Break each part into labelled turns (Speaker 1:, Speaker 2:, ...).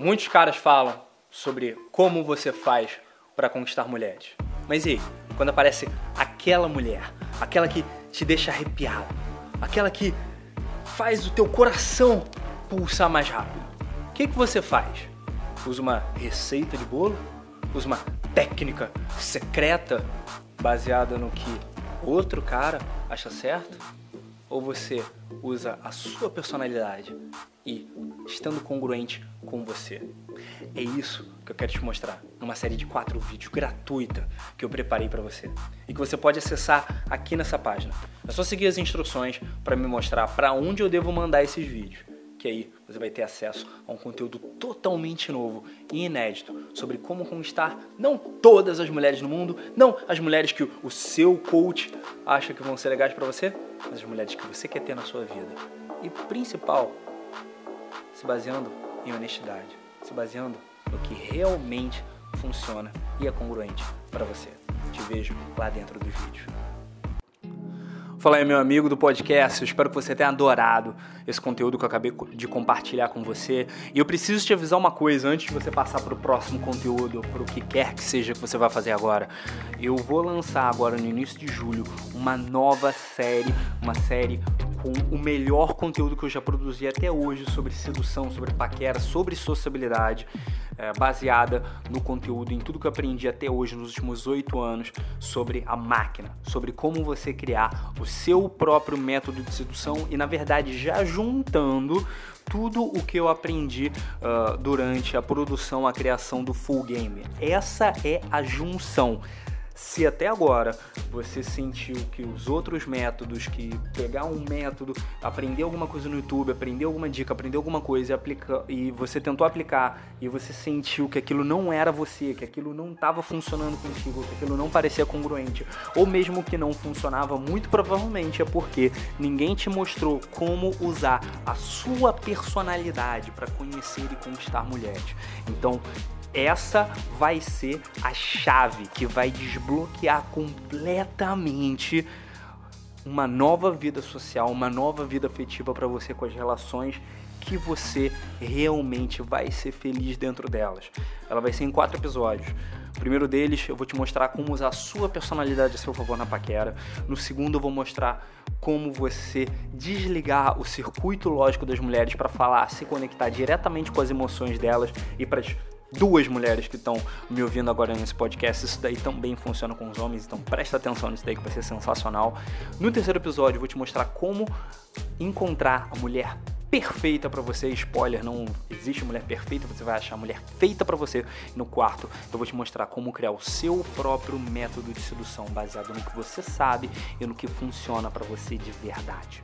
Speaker 1: Muitos caras falam sobre como você faz para conquistar mulheres. Mas e aí, quando aparece aquela mulher, aquela que te deixa arrepiado, aquela que faz o teu coração pulsar mais rápido, o que, que você faz? Usa uma receita de bolo? Usa uma técnica secreta baseada no que outro cara acha certo? Ou você usa a sua personalidade e estando congruente com você? É isso que eu quero te mostrar numa série de quatro vídeos gratuita que eu preparei para você e que você pode acessar aqui nessa página. É só seguir as instruções para me mostrar para onde eu devo mandar esses vídeos que aí você vai ter acesso a um conteúdo totalmente novo e inédito sobre como conquistar não todas as mulheres no mundo, não as mulheres que o seu coach acha que vão ser legais para você, mas as mulheres que você quer ter na sua vida. E principal, se baseando em honestidade, se baseando no que realmente funciona e é congruente para você. Te vejo lá dentro dos vídeos. Fala aí, meu amigo do podcast. Eu espero que você tenha adorado esse conteúdo que eu acabei de compartilhar com você. E eu preciso te avisar uma coisa antes de você passar para o próximo conteúdo, para o que quer que seja que você vai fazer agora. Eu vou lançar agora no início de julho uma nova série, uma série com o melhor conteúdo que eu já produzi até hoje sobre sedução, sobre paquera, sobre sociabilidade, é, baseada no conteúdo, em tudo que eu aprendi até hoje nos últimos oito anos sobre a máquina, sobre como você criar o seu próprio método de sedução e, na verdade, já juntando tudo o que eu aprendi uh, durante a produção, a criação do Full Game. Essa é a junção. Se até agora você sentiu que os outros métodos, que pegar um método, aprender alguma coisa no YouTube, aprender alguma dica, aprender alguma coisa e, aplica, e você tentou aplicar e você sentiu que aquilo não era você, que aquilo não estava funcionando contigo, que aquilo não parecia congruente, ou mesmo que não funcionava, muito provavelmente é porque ninguém te mostrou como usar a sua personalidade para conhecer e conquistar mulheres. Então, essa vai ser a chave que vai desbloquear completamente uma nova vida social, uma nova vida afetiva para você com as relações que você realmente vai ser feliz dentro delas. Ela vai ser em quatro episódios. O primeiro deles, eu vou te mostrar como usar a sua personalidade a seu favor na paquera. No segundo, eu vou mostrar como você desligar o circuito lógico das mulheres para falar, se conectar diretamente com as emoções delas e para duas mulheres que estão me ouvindo agora nesse podcast. Isso daí também funciona com os homens, então presta atenção nisso daí que vai ser sensacional. No terceiro episódio, eu vou te mostrar como encontrar a mulher perfeita para você. Spoiler, não existe mulher perfeita, você vai achar a mulher feita para você. No quarto, eu vou te mostrar como criar o seu próprio método de sedução baseado no que você sabe e no que funciona para você de verdade.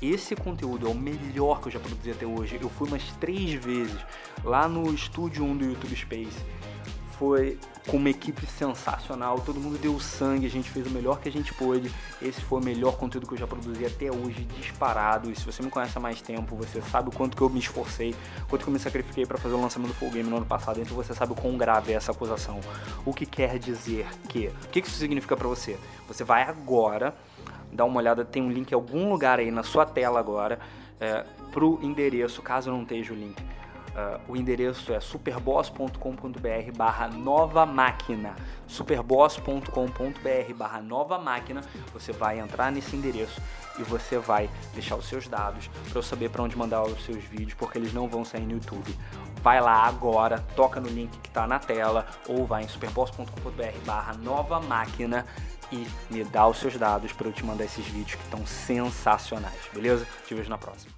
Speaker 1: Esse conteúdo é o melhor que eu já produzi até hoje. Eu fui umas três vezes lá no estúdio 1 do YouTube Space. Foi com uma equipe sensacional, todo mundo deu sangue, a gente fez o melhor que a gente pôde. Esse foi o melhor conteúdo que eu já produzi até hoje, disparado. E se você me conhece há mais tempo, você sabe o quanto que eu me esforcei, quanto que eu me sacrifiquei para fazer o lançamento do Full Game no ano passado. Então você sabe o quão grave é essa acusação. O que quer dizer que? O que isso significa para você? Você vai agora dá uma olhada, tem um link em algum lugar aí na sua tela agora é, para o endereço, caso não esteja o link. Uh, o endereço é superboss.com.br barra nova máquina. superboss.com.br barra nova máquina. Você vai entrar nesse endereço e você vai deixar os seus dados para eu saber para onde mandar os seus vídeos porque eles não vão sair no YouTube vai lá agora, toca no link que está na tela ou vai em superboss.com.br barra nova máquina e me dá os seus dados para eu te mandar esses vídeos que estão sensacionais, beleza? Te vejo na próxima.